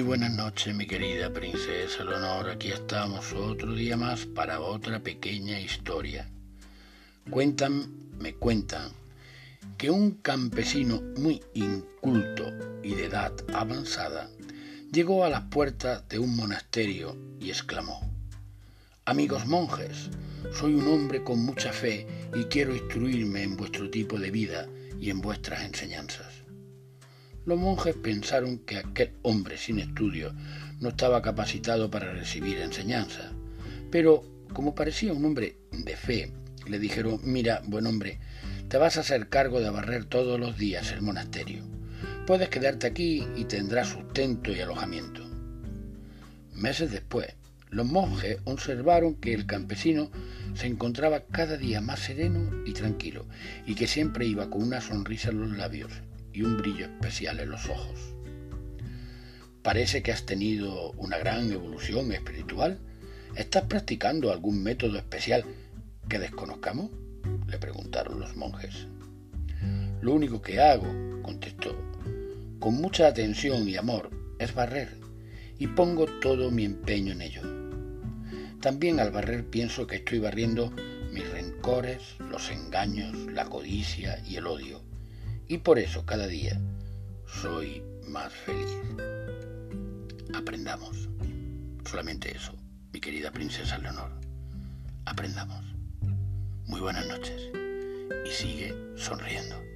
buenas noches, mi querida princesa Leonor. Aquí estamos otro día más para otra pequeña historia. Cuentan, me cuentan, que un campesino muy inculto y de edad avanzada llegó a las puertas de un monasterio y exclamó, Amigos monjes, soy un hombre con mucha fe y quiero instruirme en vuestro tipo de vida y en vuestras enseñanzas. Los monjes pensaron que aquel hombre sin estudio no estaba capacitado para recibir enseñanza, pero como parecía un hombre de fe, le dijeron, mira, buen hombre, te vas a hacer cargo de barrer todos los días el monasterio. Puedes quedarte aquí y tendrás sustento y alojamiento. Meses después, los monjes observaron que el campesino se encontraba cada día más sereno y tranquilo, y que siempre iba con una sonrisa en los labios y un brillo especial en los ojos. Parece que has tenido una gran evolución espiritual. ¿Estás practicando algún método especial que desconozcamos? le preguntaron los monjes. Lo único que hago, contestó, con mucha atención y amor, es barrer, y pongo todo mi empeño en ello. También al barrer pienso que estoy barriendo mis rencores, los engaños, la codicia y el odio y por eso cada día soy más feliz. Aprendamos. Solamente eso, mi querida princesa Leonor. Aprendamos. Muy buenas noches y sigue sonriendo.